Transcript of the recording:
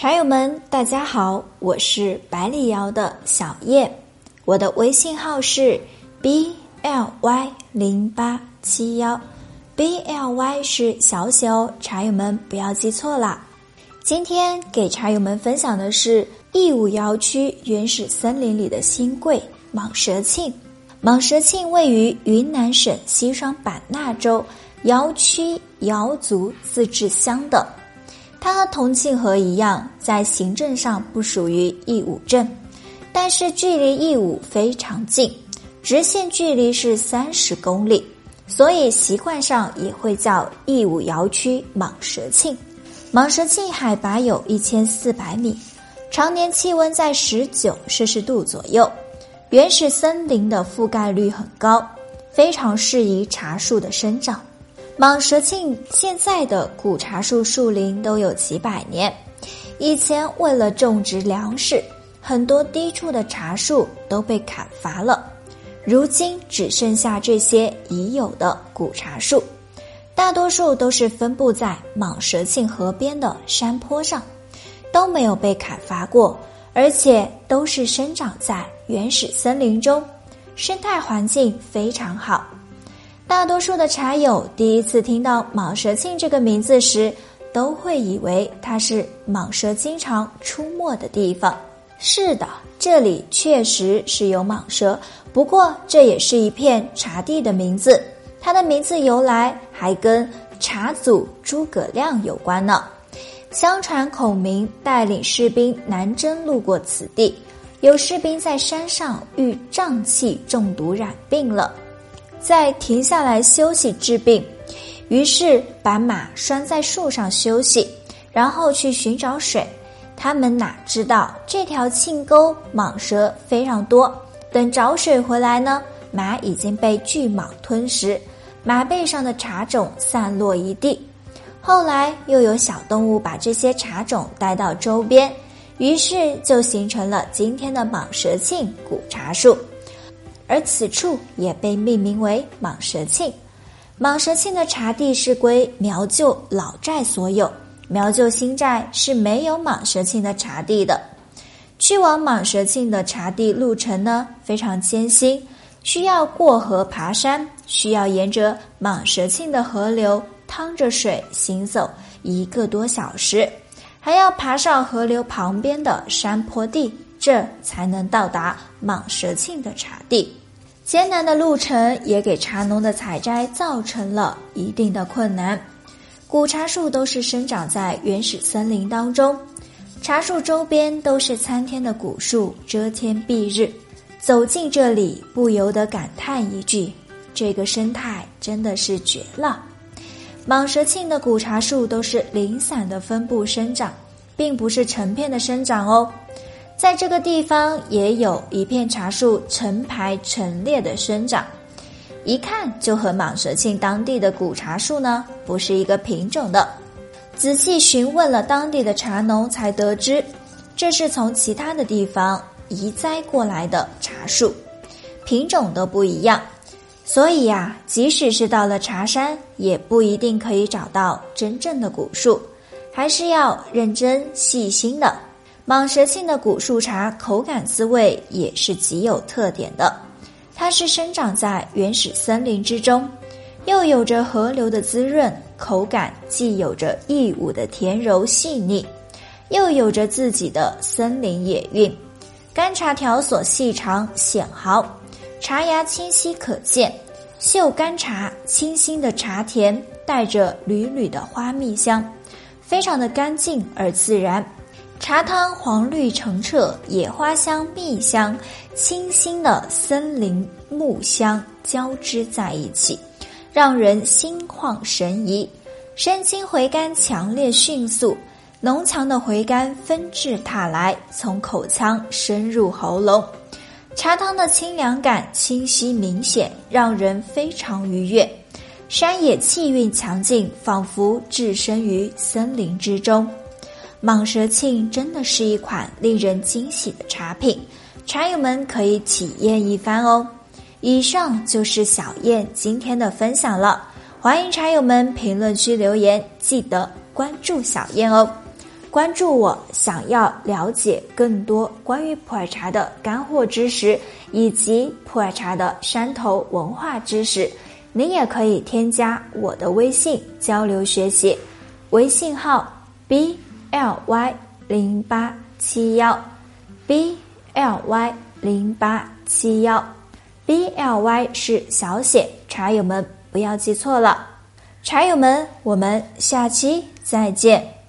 茶友们，大家好，我是百里瑶的小叶，我的微信号是 b l y 零八七幺，b l y 是小写哦，茶友们不要记错啦。今天给茶友们分享的是义乌窑区原始森林里的新贵蟒蛇庆。蟒蛇庆位于云南省西双版纳州窑区瑶族自治乡的。它和同庆河一样，在行政上不属于义武镇，但是距离义武非常近，直线距离是三十公里，所以习惯上也会叫义武窑区蟒蛇庆。蟒蛇庆海拔有一千四百米，常年气温在十九摄氏度左右，原始森林的覆盖率很高，非常适宜茶树的生长。蟒蛇庆现在的古茶树树龄都有几百年，以前为了种植粮食，很多低处的茶树都被砍伐了，如今只剩下这些已有的古茶树，大多数都是分布在蟒蛇庆河边的山坡上，都没有被砍伐过，而且都是生长在原始森林中，生态环境非常好。大多数的茶友第一次听到蟒蛇庆这个名字时，都会以为它是蟒蛇经常出没的地方。是的，这里确实是有蟒蛇，不过这也是一片茶地的名字。它的名字由来还跟茶祖诸葛亮有关呢。相传孔明带领士兵南征，路过此地，有士兵在山上遇瘴气中毒染病了。再停下来休息治病，于是把马拴在树上休息，然后去寻找水。他们哪知道这条沁沟蟒蛇非常多，等找水回来呢，马已经被巨蟒吞食，马背上的茶种散落一地。后来又有小动物把这些茶种带到周边，于是就形成了今天的蟒蛇庆古茶树。而此处也被命名为蟒蛇庆。蟒蛇庆的茶地是归苗旧老寨所有，苗旧新寨是没有蟒蛇庆的茶地的。去往蟒蛇庆的茶地路程呢非常艰辛，需要过河爬山，需要沿着蟒蛇庆的河流趟着水行走一个多小时，还要爬上河流旁边的山坡地，这才能到达蟒蛇庆的茶地。艰难的路程也给茶农的采摘造成了一定的困难。古茶树都是生长在原始森林当中，茶树周边都是参天的古树，遮天蔽日。走进这里，不由得感叹一句：这个生态真的是绝了。蟒蛇庆的古茶树都是零散的分布生长，并不是成片的生长哦。在这个地方也有一片茶树成排成列的生长，一看就和蟒蛇庆当地的古茶树呢不是一个品种的。仔细询问了当地的茶农，才得知这是从其他的地方移栽过来的茶树，品种都不一样。所以呀，即使是到了茶山，也不一定可以找到真正的古树，还是要认真细心的。蟒蛇庆的古树茶口感滋味也是极有特点的，它是生长在原始森林之中，又有着河流的滋润，口感既有着义乌的甜柔细腻，又有着自己的森林野韵。干茶条索细长显毫，茶芽清晰可见，嗅干茶清新的茶甜，带着缕缕的花蜜香，非常的干净而自然。茶汤黄绿澄澈，野花香、蜜香、清新的森林木香交织在一起，让人心旷神怡。生青回甘强烈迅速，浓强的回甘纷至沓来，从口腔深入喉咙。茶汤的清凉感清晰明显，让人非常愉悦。山野气韵强劲，仿佛置身于森林之中。蟒蛇庆真的是一款令人惊喜的茶品，茶友们可以体验一番哦。以上就是小燕今天的分享了，欢迎茶友们评论区留言，记得关注小燕哦。关注我，想要了解更多关于普洱茶的干货知识以及普洱茶的山头文化知识。您也可以添加我的微信交流学习，微信号 b l y 零八七幺 b l y 零八七幺 b l y 是小写，茶友们不要记错了。茶友们，我们下期再见。